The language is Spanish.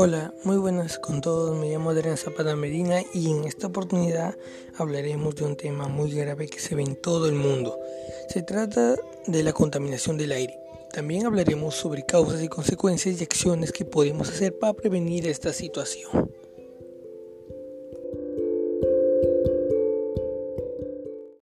Hola, muy buenas con todos. Me llamo Adrián Zapata Medina y en esta oportunidad hablaremos de un tema muy grave que se ve en todo el mundo. Se trata de la contaminación del aire. También hablaremos sobre causas y consecuencias y acciones que podemos hacer para prevenir esta situación.